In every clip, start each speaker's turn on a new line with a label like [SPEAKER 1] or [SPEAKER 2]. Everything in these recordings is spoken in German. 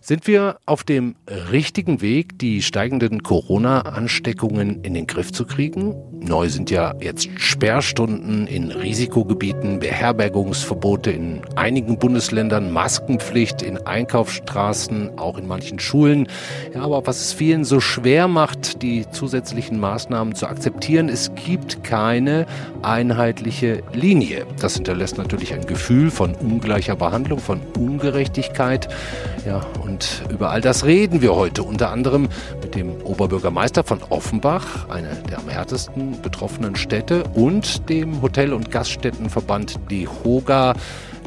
[SPEAKER 1] Sind wir auf dem richtigen Weg, die steigenden Corona-Ansteckungen in den Griff zu kriegen? Neu sind ja jetzt Sperrstunden in Risikogebieten, Beherbergungsverbote in einigen Bundesländern, Maskenpflicht in Einkaufsstraßen, auch in manchen Schulen. Ja, aber was es vielen so schwer macht, die zusätzlichen Maßnahmen zu akzeptieren, es gibt keine einheitliche Linie. Das hinterlässt natürlich ein Gefühl von ungleicher Behandlung, von Ungerechtigkeit. Ja, und über all das reden wir heute unter anderem mit dem Oberbürgermeister von Offenbach, einer der am härtesten betroffenen Städte, und dem Hotel- und Gaststättenverband DEHOGA.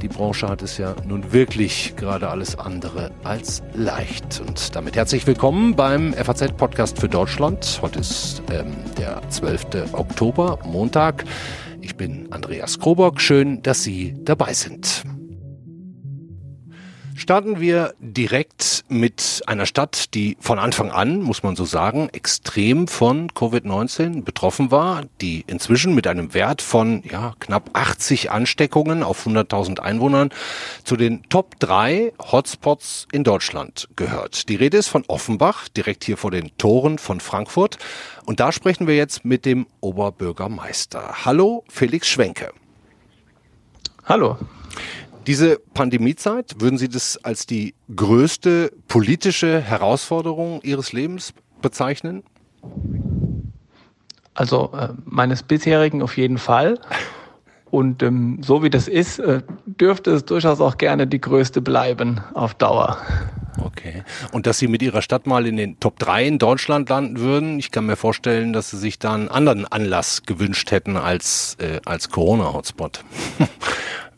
[SPEAKER 1] Die Branche hat es ja nun wirklich gerade alles andere als leicht. Und damit herzlich willkommen beim FAZ-Podcast für Deutschland. Heute ist ähm, der 12. Oktober, Montag. Ich bin Andreas Krobock. Schön, dass Sie dabei sind. Starten wir direkt mit einer Stadt, die von Anfang an, muss man so sagen, extrem von Covid-19 betroffen war, die inzwischen mit einem Wert von ja, knapp 80 Ansteckungen auf 100.000 Einwohnern zu den Top 3 Hotspots in Deutschland gehört. Die Rede ist von Offenbach, direkt hier vor den Toren von Frankfurt. Und da sprechen wir jetzt mit dem Oberbürgermeister. Hallo, Felix Schwenke.
[SPEAKER 2] Hallo.
[SPEAKER 1] Diese Pandemiezeit, würden Sie das als die größte politische Herausforderung Ihres Lebens bezeichnen?
[SPEAKER 2] Also äh, meines bisherigen auf jeden Fall. Und ähm, so wie das ist, äh, dürfte es durchaus auch gerne die größte bleiben auf Dauer.
[SPEAKER 1] Okay. Und dass Sie mit Ihrer Stadt mal in den Top 3 in Deutschland landen würden, ich kann mir vorstellen, dass Sie sich da einen anderen Anlass gewünscht hätten als, äh, als Corona-Hotspot.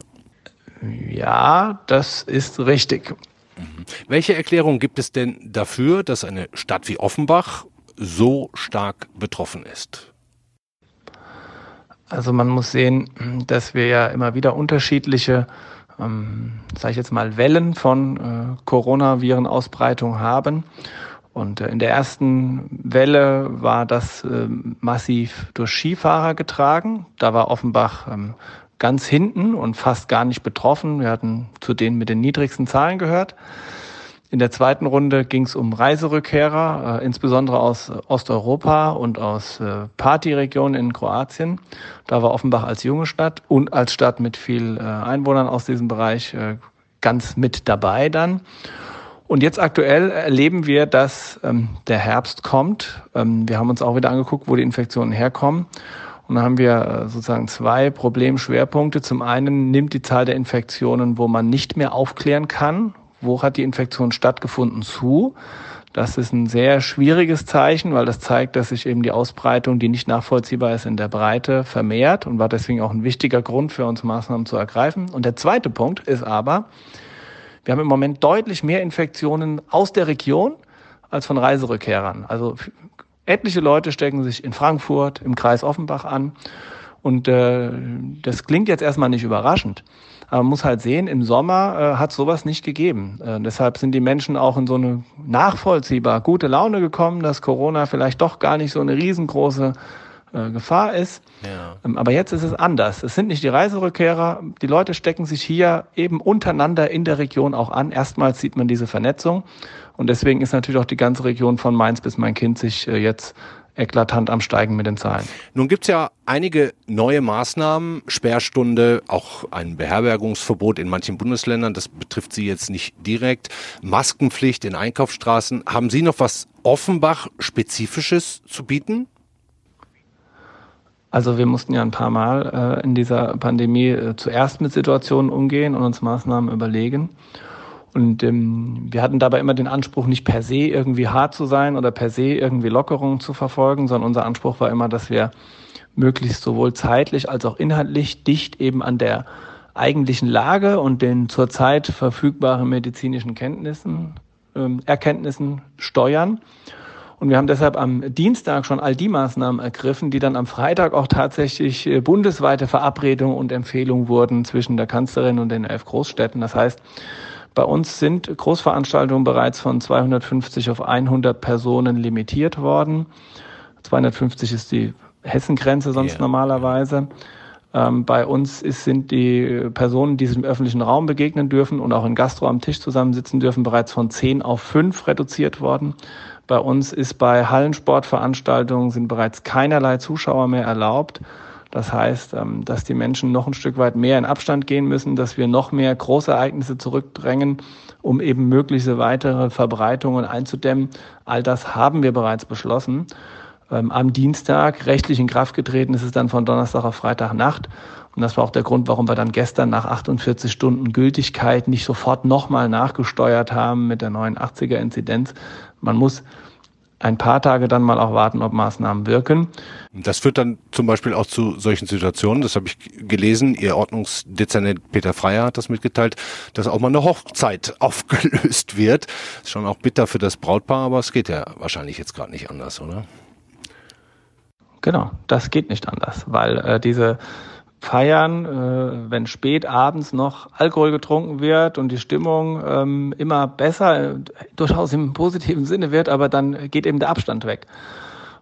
[SPEAKER 2] Ja, das ist richtig.
[SPEAKER 1] Mhm. Welche Erklärung gibt es denn dafür, dass eine Stadt wie Offenbach so stark betroffen ist?
[SPEAKER 2] Also man muss sehen, dass wir ja immer wieder unterschiedliche, ähm, sage ich jetzt mal, Wellen von äh, Coronaviren-Ausbreitung haben. Und äh, in der ersten Welle war das äh, massiv durch Skifahrer getragen. Da war Offenbach ähm, ganz hinten und fast gar nicht betroffen. Wir hatten zu denen mit den niedrigsten Zahlen gehört. In der zweiten Runde ging es um Reiserückkehrer, äh, insbesondere aus Osteuropa und aus äh, Partyregionen in Kroatien. Da war Offenbach als junge Stadt und als Stadt mit viel äh, Einwohnern aus diesem Bereich äh, ganz mit dabei dann. Und jetzt aktuell erleben wir, dass ähm, der Herbst kommt. Ähm, wir haben uns auch wieder angeguckt, wo die Infektionen herkommen. Und da haben wir äh, sozusagen zwei Problemschwerpunkte. Zum einen nimmt die Zahl der Infektionen, wo man nicht mehr aufklären kann, wo hat die Infektion stattgefunden, zu. Das ist ein sehr schwieriges Zeichen, weil das zeigt, dass sich eben die Ausbreitung, die nicht nachvollziehbar ist, in der Breite vermehrt und war deswegen auch ein wichtiger Grund für uns, Maßnahmen zu ergreifen. Und der zweite Punkt ist aber, wir haben im Moment deutlich mehr Infektionen aus der Region als von Reiserückkehrern. Also Etliche Leute stecken sich in Frankfurt, im Kreis Offenbach an. Und äh, das klingt jetzt erstmal nicht überraschend. Aber man muss halt sehen, im Sommer äh, hat sowas nicht gegeben. Äh, deshalb sind die Menschen auch in so eine nachvollziehbar gute Laune gekommen, dass Corona vielleicht doch gar nicht so eine riesengroße äh, Gefahr ist. Ja. Ähm, aber jetzt ist es anders. Es sind nicht die Reiserückkehrer. Die Leute stecken sich hier eben untereinander in der Region auch an. Erstmals sieht man diese Vernetzung. Und deswegen ist natürlich auch die ganze Region von Mainz bis Main-Kind sich äh, jetzt eklatant am Steigen mit den Zahlen.
[SPEAKER 1] Nun gibt es ja einige neue Maßnahmen, Sperrstunde, auch ein Beherbergungsverbot in manchen Bundesländern, das betrifft Sie jetzt nicht direkt, Maskenpflicht in Einkaufsstraßen. Haben Sie noch was Offenbach-Spezifisches zu bieten?
[SPEAKER 2] Also wir mussten ja ein paar Mal äh, in dieser Pandemie äh, zuerst mit Situationen umgehen und uns Maßnahmen überlegen. Und ähm, wir hatten dabei immer den Anspruch, nicht per se irgendwie hart zu sein oder per se irgendwie Lockerungen zu verfolgen, sondern unser Anspruch war immer, dass wir möglichst sowohl zeitlich als auch inhaltlich dicht eben an der eigentlichen Lage und den zurzeit verfügbaren medizinischen Kenntnissen, ähm, Erkenntnissen steuern. Und wir haben deshalb am Dienstag schon all die Maßnahmen ergriffen, die dann am Freitag auch tatsächlich äh, bundesweite Verabredungen und Empfehlungen wurden zwischen der Kanzlerin und den elf Großstädten. Das heißt, bei uns sind Großveranstaltungen bereits von 250 auf 100 Personen limitiert worden. 250 ist die Hessengrenze sonst yeah. normalerweise. Ähm, bei uns ist, sind die Personen, die sich im öffentlichen Raum begegnen dürfen und auch in Gastro am Tisch zusammensitzen dürfen, bereits von zehn auf fünf reduziert worden. Bei uns ist bei Hallensportveranstaltungen sind bereits keinerlei Zuschauer mehr erlaubt. Das heißt, ähm, dass die Menschen noch ein Stück weit mehr in Abstand gehen müssen, dass wir noch mehr Großereignisse zurückdrängen, um eben mögliche weitere Verbreitungen einzudämmen. All das haben wir bereits beschlossen. Ähm, am Dienstag rechtlich in Kraft getreten ist es dann von Donnerstag auf Freitagnacht. Und das war auch der Grund, warum wir dann gestern nach 48 Stunden Gültigkeit nicht sofort nochmal nachgesteuert haben mit der 89er Inzidenz. Man muss ein paar Tage dann mal auch warten, ob Maßnahmen wirken.
[SPEAKER 1] Das führt dann zum Beispiel auch zu solchen Situationen, das habe ich gelesen, Ihr Ordnungsdezernent Peter Freier hat das mitgeteilt, dass auch mal eine Hochzeit aufgelöst wird. Ist schon auch bitter für das Brautpaar, aber es geht ja wahrscheinlich jetzt gerade nicht anders, oder?
[SPEAKER 2] Genau, das geht nicht anders, weil äh, diese feiern, äh, wenn spät abends noch Alkohol getrunken wird und die Stimmung ähm, immer besser, äh, durchaus im positiven Sinne wird, aber dann geht eben der Abstand weg.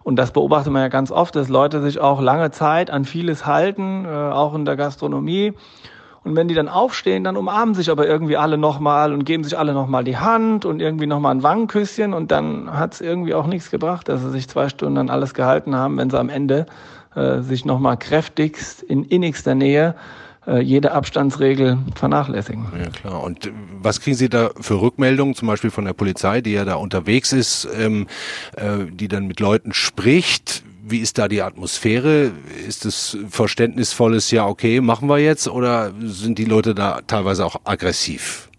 [SPEAKER 2] Und das beobachtet man ja ganz oft, dass Leute sich auch lange Zeit an vieles halten, äh, auch in der Gastronomie. Und wenn die dann aufstehen, dann umarmen sich aber irgendwie alle nochmal und geben sich alle nochmal die Hand und irgendwie nochmal ein Wangenküsschen und dann hat es irgendwie auch nichts gebracht, dass sie sich zwei Stunden an alles gehalten haben, wenn sie am Ende äh, sich nochmal kräftigst in innigster Nähe äh, jede Abstandsregel vernachlässigen.
[SPEAKER 1] Ja klar. Und äh, was kriegen Sie da für Rückmeldungen, zum Beispiel von der Polizei, die ja da unterwegs ist, ähm, äh, die dann mit Leuten spricht? Wie ist da die Atmosphäre? Ist es verständnisvolles, ja, okay, machen wir jetzt? Oder sind die Leute da teilweise auch aggressiv?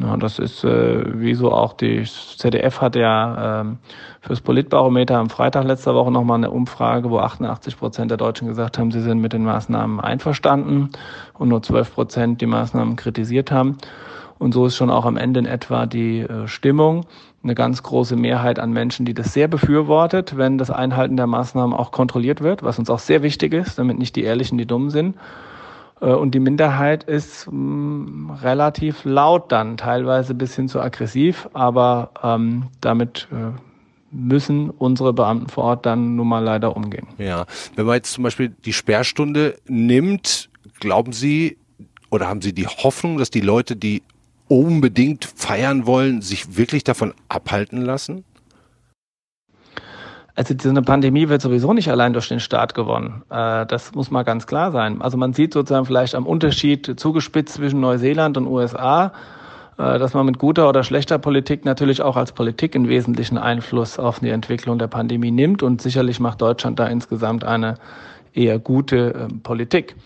[SPEAKER 2] Ja, das ist, äh, wie so auch die ZDF hat ja ähm, fürs Politbarometer am Freitag letzter Woche nochmal eine Umfrage, wo 88 Prozent der Deutschen gesagt haben, sie sind mit den Maßnahmen einverstanden und nur 12 Prozent die Maßnahmen kritisiert haben. Und so ist schon auch am Ende in etwa die äh, Stimmung. Eine ganz große Mehrheit an Menschen, die das sehr befürwortet, wenn das Einhalten der Maßnahmen auch kontrolliert wird, was uns auch sehr wichtig ist, damit nicht die Ehrlichen die Dummen sind. Äh, und die Minderheit ist mm, relativ laut dann, teilweise bis hin zu aggressiv, aber ähm, damit äh, müssen unsere Beamten vor Ort dann nun mal leider umgehen.
[SPEAKER 1] Ja, wenn man jetzt zum Beispiel die Sperrstunde nimmt, glauben Sie oder haben Sie die Hoffnung, dass die Leute, die unbedingt feiern wollen, sich wirklich davon abhalten lassen?
[SPEAKER 2] Also diese Pandemie wird sowieso nicht allein durch den Staat gewonnen. Äh, das muss mal ganz klar sein. Also man sieht sozusagen vielleicht am Unterschied zugespitzt zwischen Neuseeland und USA, äh, dass man mit guter oder schlechter Politik natürlich auch als Politik einen wesentlichen Einfluss auf die Entwicklung der Pandemie nimmt. Und sicherlich macht Deutschland da insgesamt eine eher gute ähm, Politik.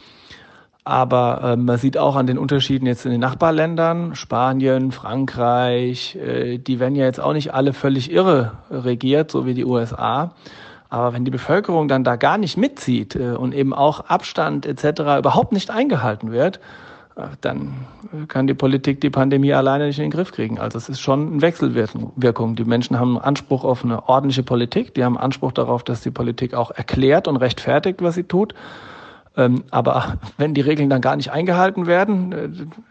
[SPEAKER 2] Aber äh, man sieht auch an den Unterschieden jetzt in den Nachbarländern, Spanien, Frankreich, äh, die werden ja jetzt auch nicht alle völlig irre regiert, so wie die USA. Aber wenn die Bevölkerung dann da gar nicht mitzieht äh, und eben auch Abstand etc. überhaupt nicht eingehalten wird, äh, dann kann die Politik die Pandemie alleine nicht in den Griff kriegen. Also es ist schon eine Wechselwirkung. Die Menschen haben Anspruch auf eine ordentliche Politik, die haben Anspruch darauf, dass die Politik auch erklärt und rechtfertigt, was sie tut. Ähm, aber wenn die Regeln dann gar nicht eingehalten werden, äh,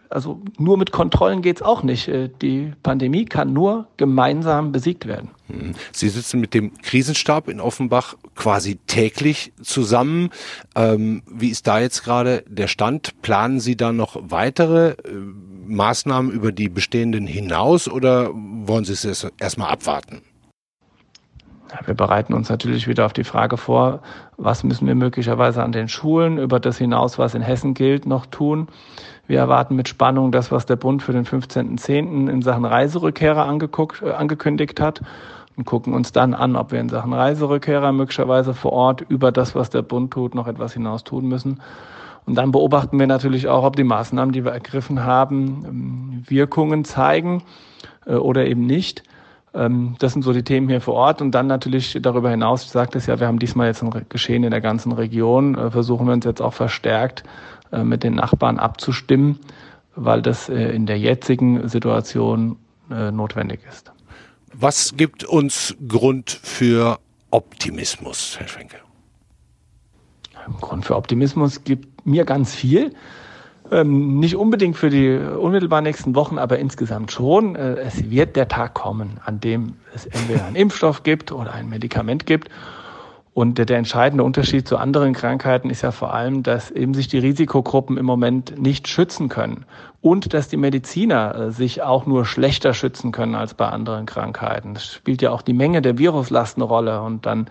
[SPEAKER 2] also nur mit Kontrollen geht's auch nicht. Äh, die Pandemie kann nur gemeinsam besiegt werden.
[SPEAKER 1] Hm. Sie sitzen mit dem Krisenstab in Offenbach quasi täglich zusammen. Ähm, wie ist da jetzt gerade der Stand? Planen Sie da noch weitere äh, Maßnahmen über die bestehenden hinaus oder wollen Sie es erstmal abwarten?
[SPEAKER 2] Wir bereiten uns natürlich wieder auf die Frage vor, was müssen wir möglicherweise an den Schulen über das hinaus, was in Hessen gilt, noch tun. Wir erwarten mit Spannung das, was der Bund für den 15.10. in Sachen Reiserückkehrer angeguckt, äh, angekündigt hat und gucken uns dann an, ob wir in Sachen Reiserückkehrer möglicherweise vor Ort über das, was der Bund tut, noch etwas hinaus tun müssen. Und dann beobachten wir natürlich auch, ob die Maßnahmen, die wir ergriffen haben, ähm, Wirkungen zeigen äh, oder eben nicht. Ähm, das sind so die Themen hier vor Ort. Und dann natürlich darüber hinaus, ich sagte es ja, wir haben diesmal jetzt ein Geschehen in der ganzen Region, äh, versuchen wir uns jetzt auch verstärkt äh, mit den Nachbarn abzustimmen, weil das äh, in der jetzigen Situation notwendig ist.
[SPEAKER 1] Was gibt uns Grund für Optimismus, Herr Schwenke?
[SPEAKER 2] Grund für Optimismus gibt mir ganz viel. Ähm, nicht unbedingt für die unmittelbar nächsten Wochen, aber insgesamt schon. Äh, es wird der Tag kommen, an dem es entweder einen Impfstoff gibt oder ein Medikament gibt. Und der, der, entscheidende Unterschied zu anderen Krankheiten ist ja vor allem, dass eben sich die Risikogruppen im Moment nicht schützen können und dass die Mediziner äh, sich auch nur schlechter schützen können als bei anderen Krankheiten. Das spielt ja auch die Menge der Viruslast eine Rolle und dann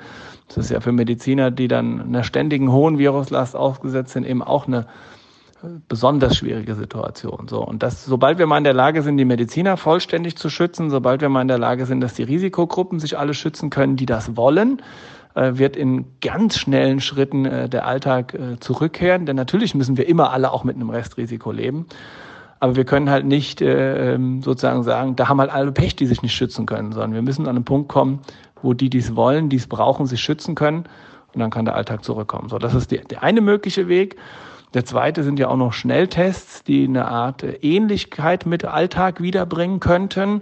[SPEAKER 2] das ist ja für Mediziner, die dann einer ständigen hohen Viruslast ausgesetzt sind, eben auch eine besonders schwierige Situation. So. Und das, sobald wir mal in der Lage sind, die Mediziner vollständig zu schützen, sobald wir mal in der Lage sind, dass die Risikogruppen sich alle schützen können, die das wollen, äh, wird in ganz schnellen Schritten äh, der Alltag äh, zurückkehren. Denn natürlich müssen wir immer alle auch mit einem Restrisiko leben. Aber wir können halt nicht ähm, sozusagen sagen, da haben halt alle Pech, die sich nicht schützen können, sondern wir müssen an einen Punkt kommen, wo die, die es wollen, die es brauchen, sich schützen können. Und dann kann der Alltag zurückkommen. So, das ist die, der eine mögliche Weg. Der zweite sind ja auch noch Schnelltests, die eine Art Ähnlichkeit mit Alltag wiederbringen könnten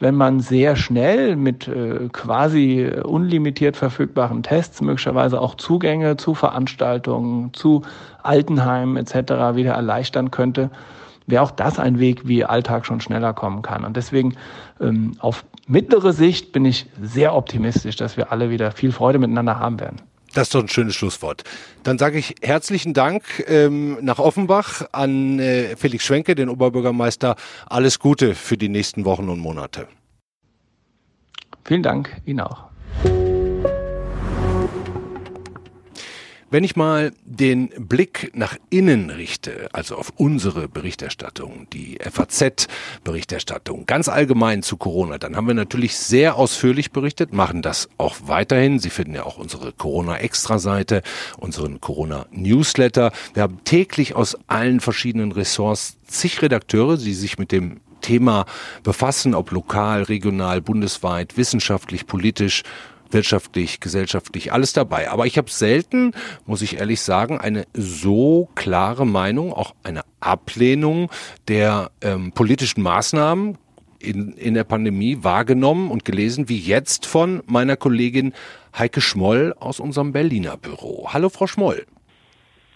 [SPEAKER 2] wenn man sehr schnell mit äh, quasi unlimitiert verfügbaren Tests möglicherweise auch Zugänge zu Veranstaltungen, zu Altenheimen etc. wieder erleichtern könnte, wäre auch das ein Weg, wie Alltag schon schneller kommen kann. Und deswegen ähm, auf mittlere Sicht bin ich sehr optimistisch, dass wir alle wieder viel Freude miteinander haben werden.
[SPEAKER 1] Das ist doch ein schönes Schlusswort. Dann sage ich herzlichen Dank ähm, nach Offenbach an äh, Felix Schwenke, den Oberbürgermeister. Alles Gute für die nächsten Wochen und Monate.
[SPEAKER 2] Vielen Dank, Ihnen auch.
[SPEAKER 1] Wenn ich mal den Blick nach innen richte, also auf unsere Berichterstattung, die FAZ-Berichterstattung, ganz allgemein zu Corona, dann haben wir natürlich sehr ausführlich berichtet, machen das auch weiterhin. Sie finden ja auch unsere Corona-Extra-Seite, unseren Corona-Newsletter. Wir haben täglich aus allen verschiedenen Ressorts zig Redakteure, die sich mit dem Thema befassen, ob lokal, regional, bundesweit, wissenschaftlich, politisch wirtschaftlich, gesellschaftlich, alles dabei. Aber ich habe selten, muss ich ehrlich sagen, eine so klare Meinung, auch eine Ablehnung der ähm, politischen Maßnahmen in, in der Pandemie wahrgenommen und gelesen, wie jetzt von meiner Kollegin Heike Schmoll aus unserem Berliner Büro. Hallo, Frau Schmoll.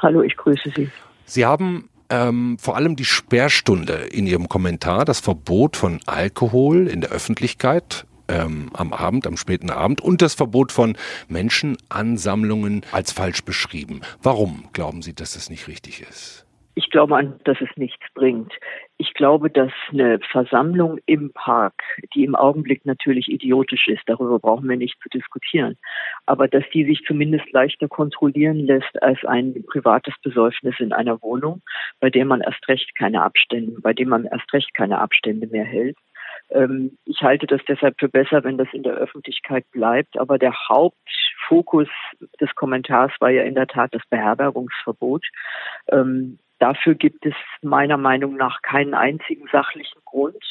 [SPEAKER 3] Hallo, ich grüße Sie.
[SPEAKER 1] Sie haben ähm, vor allem die Sperrstunde in Ihrem Kommentar, das Verbot von Alkohol in der Öffentlichkeit ähm, am Abend, am späten Abend und das Verbot von Menschenansammlungen als falsch beschrieben. Warum glauben Sie, dass das nicht richtig ist?
[SPEAKER 3] Ich glaube an, dass es nichts bringt. Ich glaube, dass eine Versammlung im Park, die im Augenblick natürlich idiotisch ist, darüber brauchen wir nicht zu diskutieren, aber dass die sich zumindest leichter kontrollieren lässt als ein privates Besäufnis in einer Wohnung, bei dem man erst recht keine Abstände, bei dem man erst recht keine Abstände mehr hält. Ähm, ich halte das deshalb für besser, wenn das in der Öffentlichkeit bleibt. Aber der Hauptfokus des Kommentars war ja in der Tat das Beherbergungsverbot. Ähm, dafür gibt es meiner Meinung nach keinen einzigen sachlichen Grund,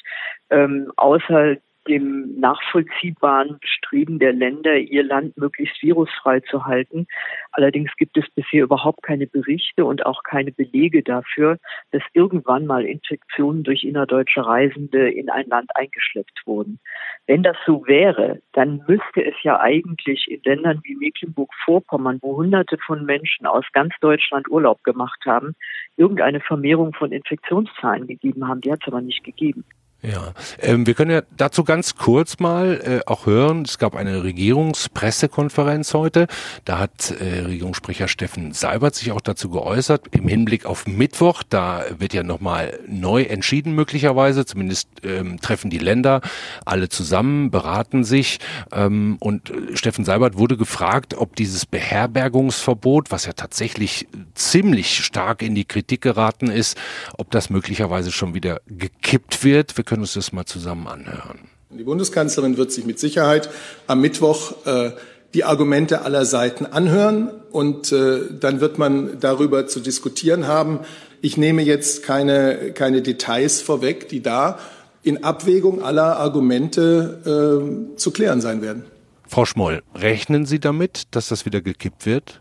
[SPEAKER 3] ähm, außer dem nachvollziehbaren Bestreben der Länder, ihr Land möglichst virusfrei zu halten. Allerdings gibt es bisher überhaupt keine Berichte und auch keine Belege dafür, dass irgendwann mal Infektionen durch innerdeutsche Reisende in ein Land eingeschleppt wurden. Wenn das so wäre, dann müsste es ja eigentlich in Ländern wie Mecklenburg-Vorpommern, wo Hunderte von Menschen aus ganz Deutschland Urlaub gemacht haben, irgendeine Vermehrung von Infektionszahlen gegeben haben. Die hat es aber nicht gegeben.
[SPEAKER 1] Ja, ähm, wir können ja dazu ganz kurz mal äh, auch hören. Es gab eine Regierungspressekonferenz heute. Da hat äh, Regierungssprecher Steffen Seibert sich auch dazu geäußert im Hinblick auf Mittwoch. Da wird ja nochmal neu entschieden möglicherweise. Zumindest ähm, treffen die Länder alle zusammen, beraten sich. Ähm, und äh, Steffen Seibert wurde gefragt, ob dieses Beherbergungsverbot, was ja tatsächlich ziemlich stark in die Kritik geraten ist, ob das möglicherweise schon wieder gekippt wird. Wir können uns das mal zusammen anhören.
[SPEAKER 4] Die Bundeskanzlerin wird sich mit Sicherheit am Mittwoch äh, die Argumente aller Seiten anhören und äh, dann wird man darüber zu diskutieren haben. Ich nehme jetzt keine, keine Details vorweg, die da in Abwägung aller Argumente äh, zu klären sein werden.
[SPEAKER 1] Frau Schmoll, rechnen Sie damit, dass das wieder gekippt wird?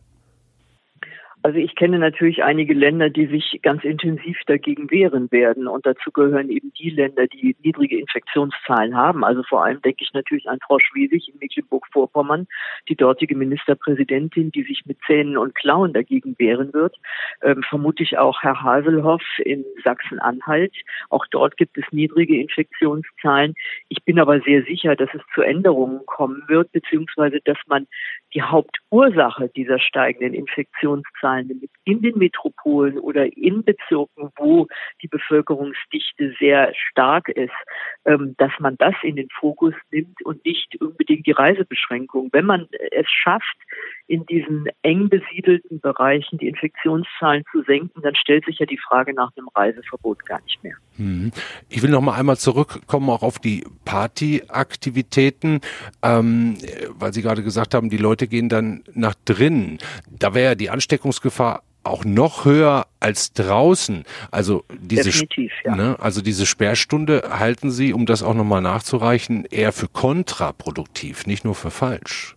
[SPEAKER 3] Also ich kenne natürlich einige Länder, die sich ganz intensiv dagegen wehren werden. Und dazu gehören eben die Länder, die niedrige Infektionszahlen haben. Also vor allem denke ich natürlich an Frau Schwesig in Mecklenburg-Vorpommern, die dortige Ministerpräsidentin, die sich mit Zähnen und Klauen dagegen wehren wird. Ähm, vermutlich auch Herr Haselhoff in Sachsen-Anhalt. Auch dort gibt es niedrige Infektionszahlen. Ich bin aber sehr sicher, dass es zu Änderungen kommen wird, beziehungsweise dass man die Hauptursache dieser steigenden Infektionszahlen, nämlich in den Metropolen oder in Bezirken, wo die Bevölkerungsdichte sehr stark ist, ähm, dass man das in den Fokus nimmt und nicht unbedingt die Reisebeschränkung. Wenn man es schafft, in diesen eng besiedelten Bereichen die Infektionszahlen zu senken, dann stellt sich ja die Frage nach einem Reiseverbot gar nicht mehr.
[SPEAKER 1] Mhm. Ich will noch mal einmal zurückkommen auch auf die Partyaktivitäten, ähm, weil Sie gerade gesagt haben, die Leute gehen dann nach drinnen. Da wäre ja die Ansteckungsgefahr auch noch höher als draußen. Also diese, ja. ne, also diese Sperrstunde halten Sie, um das auch nochmal nachzureichen, eher für kontraproduktiv, nicht nur für falsch.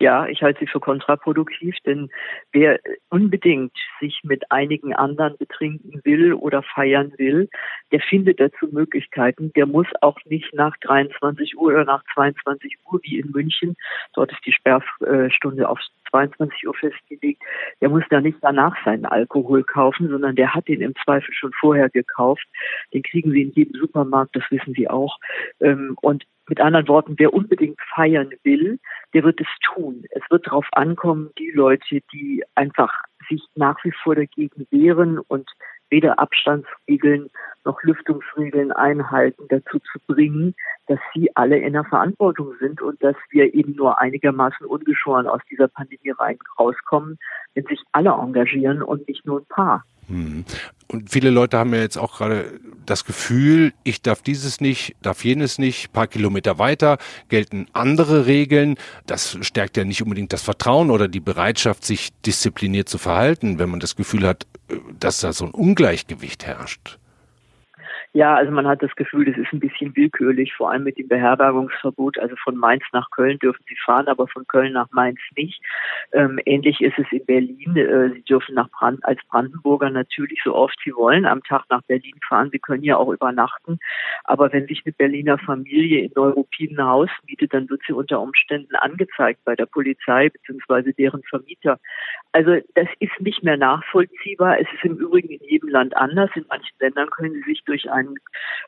[SPEAKER 3] Ja, ich halte sie für kontraproduktiv, denn wer unbedingt sich mit einigen anderen betrinken will oder feiern will, der findet dazu Möglichkeiten. Der muss auch nicht nach 23 Uhr oder nach 22 Uhr wie in München, dort ist die Sperrstunde auf 22 Uhr festgelegt, der muss da nicht danach seinen Alkohol kaufen, sondern der hat den im Zweifel schon vorher gekauft. Den kriegen Sie in jedem Supermarkt, das wissen Sie auch. Ähm, und mit anderen Worten, wer unbedingt feiern will, der wird es tun. Es wird darauf ankommen, die Leute, die einfach sich nach wie vor dagegen wehren und weder Abstandsregeln noch Lüftungsregeln einhalten, dazu zu bringen, dass sie alle in der Verantwortung sind und dass wir eben nur einigermaßen ungeschoren aus dieser Pandemie rein rauskommen, wenn sich alle engagieren und nicht nur ein paar.
[SPEAKER 1] Und viele Leute haben ja jetzt auch gerade das Gefühl, ich darf dieses nicht, darf jenes nicht, paar Kilometer weiter gelten andere Regeln. Das stärkt ja nicht unbedingt das Vertrauen oder die Bereitschaft, sich diszipliniert zu verhalten, wenn man das Gefühl hat, äh, dass da so ein Ungleichgewicht herrscht.
[SPEAKER 3] Ja, also man hat das Gefühl, das ist ein bisschen willkürlich, vor allem mit dem Beherbergungsverbot. Also von Mainz nach Köln dürfen Sie fahren, aber von Köln nach Mainz nicht. Ähm, ähnlich ist es in Berlin. Äh, Sie dürfen nach Brand als Brandenburger natürlich so oft Sie wollen am Tag nach Berlin fahren. Sie können ja auch übernachten. Aber wenn sich eine Berliner Familie in Neuruppin ein Haus mietet, dann wird sie unter Umständen angezeigt bei der Polizei bzw. deren Vermieter. Also das ist nicht mehr nachvollziehbar. Es ist im Übrigen in jedem Land anders. In manchen Ländern können Sie sich durch einen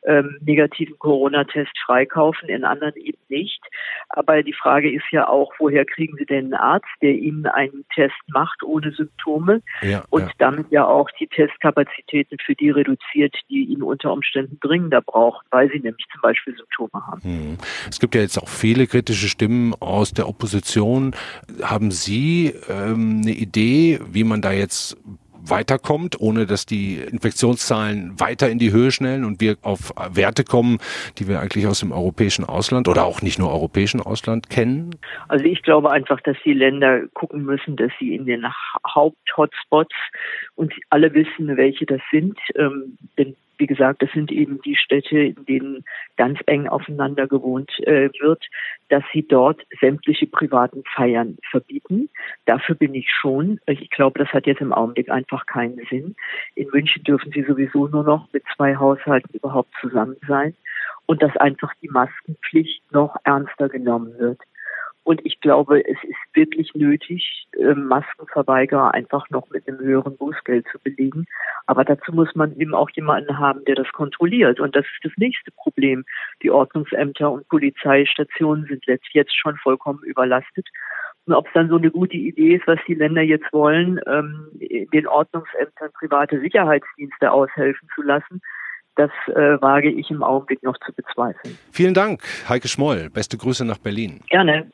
[SPEAKER 3] ähm, negativen Corona-Test freikaufen, in anderen eben nicht. Aber die Frage ist ja auch, woher kriegen Sie denn einen Arzt, der Ihnen einen Test macht ohne Symptome ja, und ja. damit ja auch die Testkapazitäten für die reduziert, die ihn unter Umständen dringender brauchen, weil sie nämlich zum Beispiel Symptome haben. Hm.
[SPEAKER 1] Es gibt ja jetzt auch viele kritische Stimmen aus der Opposition. Haben Sie ähm, eine Idee, wie man da jetzt weiterkommt, ohne dass die Infektionszahlen weiter in die Höhe schnellen und wir auf Werte kommen, die wir eigentlich aus dem europäischen Ausland oder auch nicht nur europäischen Ausland kennen?
[SPEAKER 3] Also ich glaube einfach, dass die Länder gucken müssen, dass sie in den Haupt-Hotspots und alle wissen, welche das sind, ähm, denn wie gesagt, das sind eben die Städte, in denen ganz eng aufeinander gewohnt äh, wird, dass sie dort sämtliche privaten Feiern verbieten. Dafür bin ich schon. Ich glaube, das hat jetzt im Augenblick einfach keinen Sinn. In München dürfen sie sowieso nur noch mit zwei Haushalten überhaupt zusammen sein und dass einfach die Maskenpflicht noch ernster genommen wird. Und ich glaube, es ist wirklich nötig, ähm, Maskenverweigerer einfach noch mit einem höheren Bußgeld zu belegen. Aber dazu muss man eben auch jemanden haben, der das kontrolliert. Und das ist das nächste Problem. Die Ordnungsämter und Polizeistationen sind jetzt schon vollkommen überlastet. Und ob es dann so eine gute Idee ist, was die Länder jetzt wollen, ähm, den Ordnungsämtern private Sicherheitsdienste aushelfen zu lassen, das äh, wage ich im Augenblick noch zu bezweifeln.
[SPEAKER 1] Vielen Dank, Heike Schmoll. Beste Grüße nach Berlin.
[SPEAKER 3] Gerne.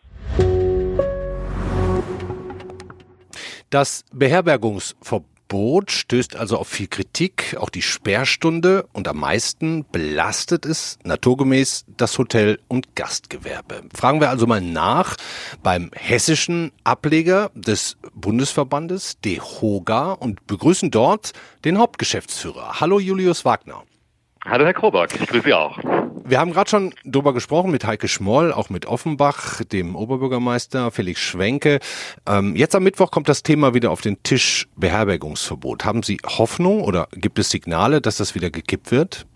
[SPEAKER 1] Das Beherbergungsverbot stößt also auf viel Kritik, auch die Sperrstunde und am meisten belastet es naturgemäß das Hotel- und Gastgewerbe. Fragen wir also mal nach beim hessischen Ableger des Bundesverbandes DEHOGA und begrüßen dort den Hauptgeschäftsführer. Hallo Julius Wagner.
[SPEAKER 5] Hallo Herr Kroberg, ich grüße Sie auch.
[SPEAKER 1] Wir haben gerade schon drüber gesprochen mit Heike Schmoll, auch mit Offenbach, dem Oberbürgermeister Felix Schwenke. Ähm, jetzt am Mittwoch kommt das Thema wieder auf den Tisch Beherbergungsverbot. Haben Sie Hoffnung oder gibt es Signale, dass das wieder gekippt wird?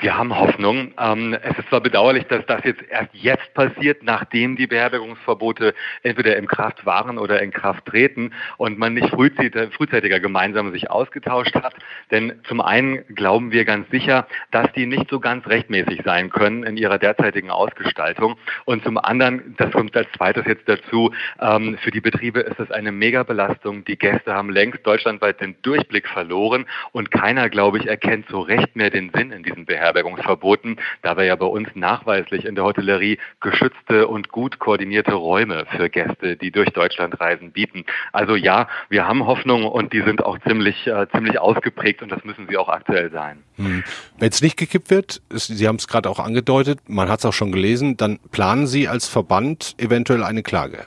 [SPEAKER 5] Wir haben Hoffnung. Ähm, es ist zwar bedauerlich, dass das jetzt erst jetzt passiert, nachdem die Beherbergungsverbote entweder im Kraft waren oder in Kraft treten und man nicht frühzeitiger, frühzeitiger gemeinsam sich ausgetauscht hat. Denn zum einen glauben wir ganz sicher, dass die nicht so ganz rechtmäßig sein können in ihrer derzeitigen Ausgestaltung. Und zum anderen, das kommt als zweites jetzt dazu, ähm, für die Betriebe ist es eine Megabelastung. Die Gäste haben längst deutschlandweit den Durchblick verloren und keiner, glaube ich, erkennt so recht mehr den Sinn in diesen Beherbergungsverboten. Beherbergungsverboten, da wir ja bei uns nachweislich in der Hotellerie geschützte und gut koordinierte Räume für Gäste, die durch Deutschland reisen, bieten. Also ja, wir haben Hoffnung und die sind auch ziemlich, äh, ziemlich ausgeprägt und das müssen sie auch aktuell sein.
[SPEAKER 1] Hm. Wenn es nicht gekippt wird, Sie haben es gerade auch angedeutet, man hat es auch schon gelesen, dann planen Sie als Verband eventuell eine Klage.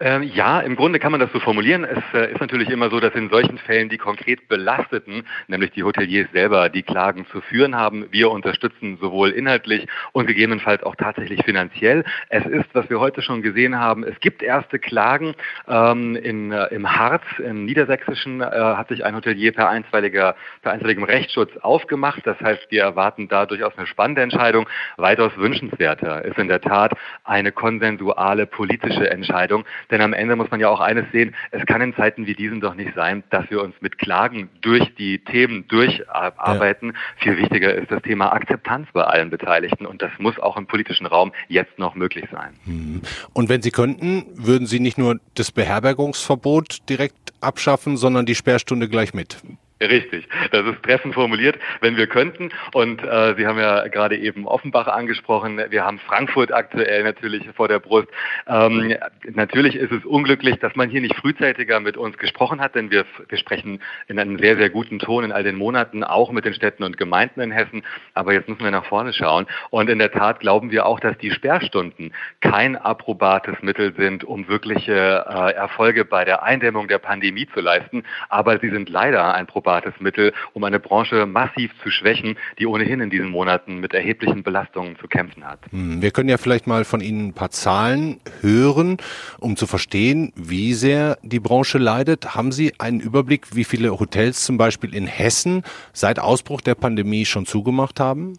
[SPEAKER 5] Ähm, ja, im Grunde kann man das so formulieren. Es äh, ist natürlich immer so, dass in solchen Fällen die konkret Belasteten, nämlich die Hoteliers selber, die Klagen zu führen haben. Wir unterstützen sowohl inhaltlich und gegebenenfalls auch tatsächlich finanziell. Es ist, was wir heute schon gesehen haben, es gibt erste Klagen. Ähm, in, äh, Im Harz, im Niedersächsischen, äh, hat sich ein Hotelier per, einstweiliger, per einstweiligem Rechtsschutz aufgemacht. Das heißt, wir erwarten da durchaus eine spannende Entscheidung. Weitaus wünschenswerter ist in der Tat eine konsensuale politische Entscheidung. Denn am Ende muss man ja auch eines sehen, es kann in Zeiten wie diesen doch nicht sein, dass wir uns mit Klagen durch die Themen durcharbeiten. Ja. Viel wichtiger ist das Thema Akzeptanz bei allen Beteiligten und das muss auch im politischen Raum jetzt noch möglich sein.
[SPEAKER 1] Hm. Und wenn Sie könnten, würden Sie nicht nur das Beherbergungsverbot direkt abschaffen, sondern die Sperrstunde gleich mit?
[SPEAKER 5] Richtig, das ist treffend formuliert, wenn wir könnten. Und äh, Sie haben ja gerade eben Offenbach angesprochen. Wir haben Frankfurt aktuell natürlich vor der Brust. Ähm, natürlich ist es unglücklich, dass man hier nicht frühzeitiger mit uns gesprochen hat, denn wir, wir sprechen in einem sehr, sehr guten Ton in all den Monaten, auch mit den Städten und Gemeinden in Hessen. Aber jetzt müssen wir nach vorne schauen. Und in der Tat glauben wir auch, dass die Sperrstunden kein approbates Mittel sind, um wirkliche äh, Erfolge bei der Eindämmung der Pandemie zu leisten. Aber sie sind leider ein Problem brauchbares Mittel, um eine Branche massiv zu schwächen, die ohnehin in diesen Monaten mit erheblichen Belastungen zu kämpfen hat.
[SPEAKER 1] Hm, wir können ja vielleicht mal von Ihnen ein paar Zahlen hören, um zu verstehen, wie sehr die Branche leidet. Haben Sie einen Überblick, wie viele Hotels zum Beispiel in Hessen seit Ausbruch der Pandemie schon zugemacht haben?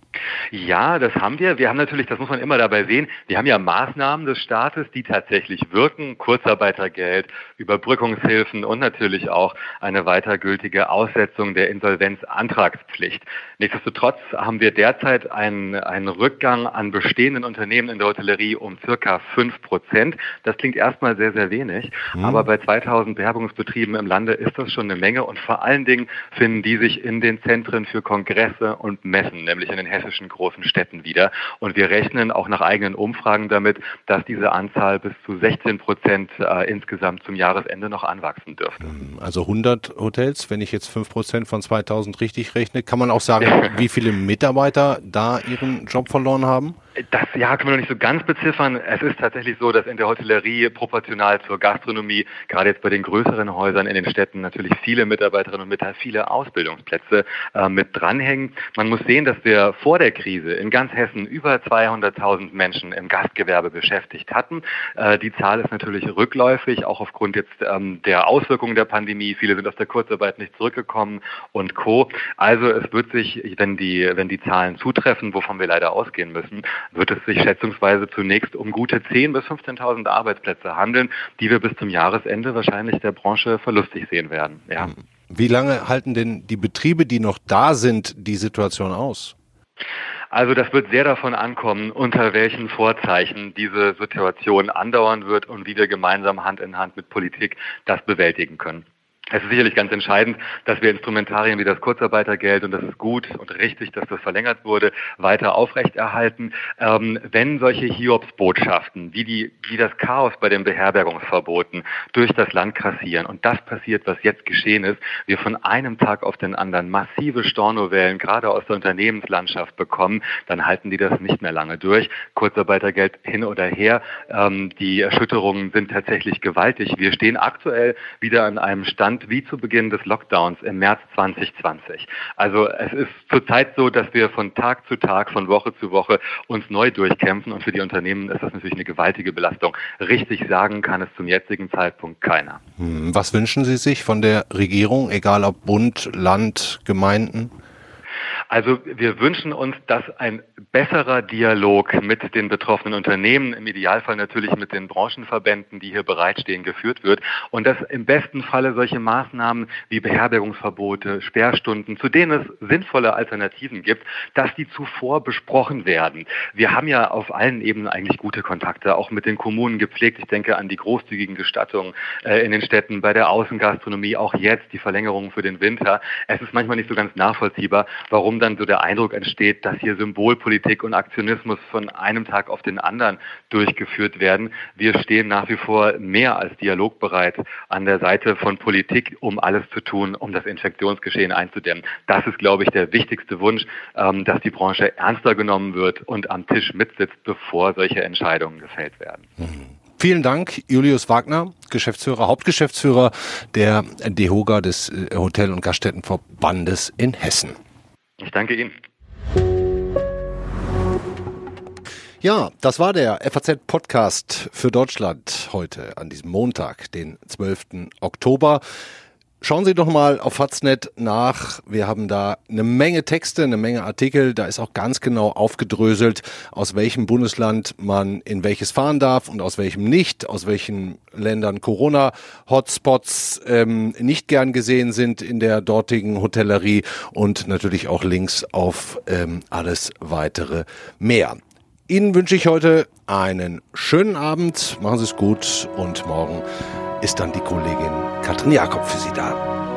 [SPEAKER 5] Ja, das haben wir. Wir haben natürlich, das muss man immer dabei sehen, wir haben ja Maßnahmen des Staates, die tatsächlich wirken. Kurzarbeitergeld, Überbrückungshilfen und natürlich auch eine weitergültige Aussetzung Durchsetzung der Insolvenzantragspflicht. Nichtsdestotrotz haben wir derzeit einen, einen Rückgang an bestehenden Unternehmen in der Hotellerie um circa fünf Prozent. Das klingt erstmal sehr, sehr wenig, mhm. aber bei 2000 Bewerbungsbetrieben im Lande ist das schon eine Menge und vor allen Dingen finden die sich in den Zentren für Kongresse und Messen, nämlich in den hessischen großen Städten wieder. Und wir rechnen auch nach eigenen Umfragen damit, dass diese Anzahl bis zu 16 Prozent äh, insgesamt zum Jahresende noch anwachsen dürfte.
[SPEAKER 1] Also 100 Hotels, wenn ich jetzt 5 Prozent von 2000 richtig rechne, kann man auch sagen, wie viele Mitarbeiter da ihren Job verloren haben?
[SPEAKER 5] Das ja, können wir noch nicht so ganz beziffern. Es ist tatsächlich so, dass in der Hotellerie proportional zur Gastronomie, gerade jetzt bei den größeren Häusern in den Städten, natürlich viele Mitarbeiterinnen und Mitarbeiter, viele Ausbildungsplätze äh, mit dranhängen. Man muss sehen, dass wir vor der Krise in ganz Hessen über 200.000 Menschen im Gastgewerbe beschäftigt hatten. Äh, die Zahl ist natürlich rückläufig, auch aufgrund jetzt ähm, der Auswirkungen der Pandemie. Viele sind aus der Kurzarbeit nicht zurückgekommen und Co. Also es wird sich, wenn die, wenn die Zahlen zutreffen, wovon wir leider ausgehen müssen, wird es sich schätzungsweise zunächst um gute 10.000 bis 15.000 Arbeitsplätze handeln, die wir bis zum Jahresende wahrscheinlich der Branche verlustig sehen werden. Ja.
[SPEAKER 1] Wie lange halten denn die Betriebe, die noch da sind, die Situation aus?
[SPEAKER 5] Also das wird sehr davon ankommen, unter welchen Vorzeichen diese Situation andauern wird und wie wir gemeinsam Hand in Hand mit Politik das bewältigen können. Es ist sicherlich ganz entscheidend, dass wir Instrumentarien wie das Kurzarbeitergeld, und das ist gut und richtig, dass das verlängert wurde, weiter aufrechterhalten. Ähm, wenn solche Hiobsbotschaften, wie, die, wie das Chaos bei den Beherbergungsverboten durch das Land krassieren und das passiert, was jetzt geschehen ist, wir von einem Tag auf den anderen massive Stornowellen gerade aus der Unternehmenslandschaft bekommen, dann halten die das nicht mehr lange durch. Kurzarbeitergeld hin oder her. Ähm, die Erschütterungen sind tatsächlich gewaltig. Wir stehen aktuell wieder an einem Stand, Stand wie zu Beginn des Lockdowns im März 2020. Also es ist zurzeit so, dass wir von Tag zu Tag, von Woche zu Woche uns neu durchkämpfen und für die Unternehmen ist das natürlich eine gewaltige Belastung. Richtig sagen kann es zum jetzigen Zeitpunkt keiner.
[SPEAKER 1] Hm, was wünschen Sie sich von der Regierung, egal ob Bund, Land, Gemeinden?
[SPEAKER 5] Also wir wünschen uns, dass ein besserer Dialog mit den betroffenen Unternehmen, im Idealfall natürlich mit den Branchenverbänden, die hier bereitstehen, geführt wird und dass im besten Falle solche Maßnahmen wie Beherbergungsverbote, Sperrstunden, zu denen es sinnvolle Alternativen gibt, dass die zuvor besprochen werden. Wir haben ja auf allen Ebenen eigentlich gute Kontakte, auch mit den Kommunen gepflegt. Ich denke an die großzügigen Gestattungen äh, in den Städten, bei der Außengastronomie, auch jetzt die Verlängerung für den Winter. Es ist manchmal nicht so ganz nachvollziehbar, warum dann so der Eindruck entsteht, dass hier Symbolpolitik und Aktionismus von einem Tag auf den anderen durchgeführt werden. Wir stehen nach wie vor mehr als dialogbereit an der Seite von Politik, um alles zu tun, um das Infektionsgeschehen einzudämmen. Das ist, glaube ich, der wichtigste Wunsch, ähm, dass die Branche ernster genommen wird und am Tisch mitsitzt, bevor solche Entscheidungen gefällt werden.
[SPEAKER 1] Mhm. Vielen Dank, Julius Wagner, Geschäftsführer, Hauptgeschäftsführer der DEHOGA des äh, Hotel- und Gaststättenverbandes in Hessen.
[SPEAKER 5] Ich danke Ihnen.
[SPEAKER 1] Ja, das war der FAZ-Podcast für Deutschland heute an diesem Montag, den 12. Oktober. Schauen Sie doch mal auf Faznet nach. Wir haben da eine Menge Texte, eine Menge Artikel. Da ist auch ganz genau aufgedröselt, aus welchem Bundesland man in welches fahren darf und aus welchem nicht, aus welchen Ländern Corona-Hotspots ähm, nicht gern gesehen sind in der dortigen Hotellerie und natürlich auch Links auf ähm, alles weitere mehr. Ihnen wünsche ich heute einen schönen Abend. Machen Sie es gut und morgen ist dann die Kollegin Katrin Jakob für Sie da.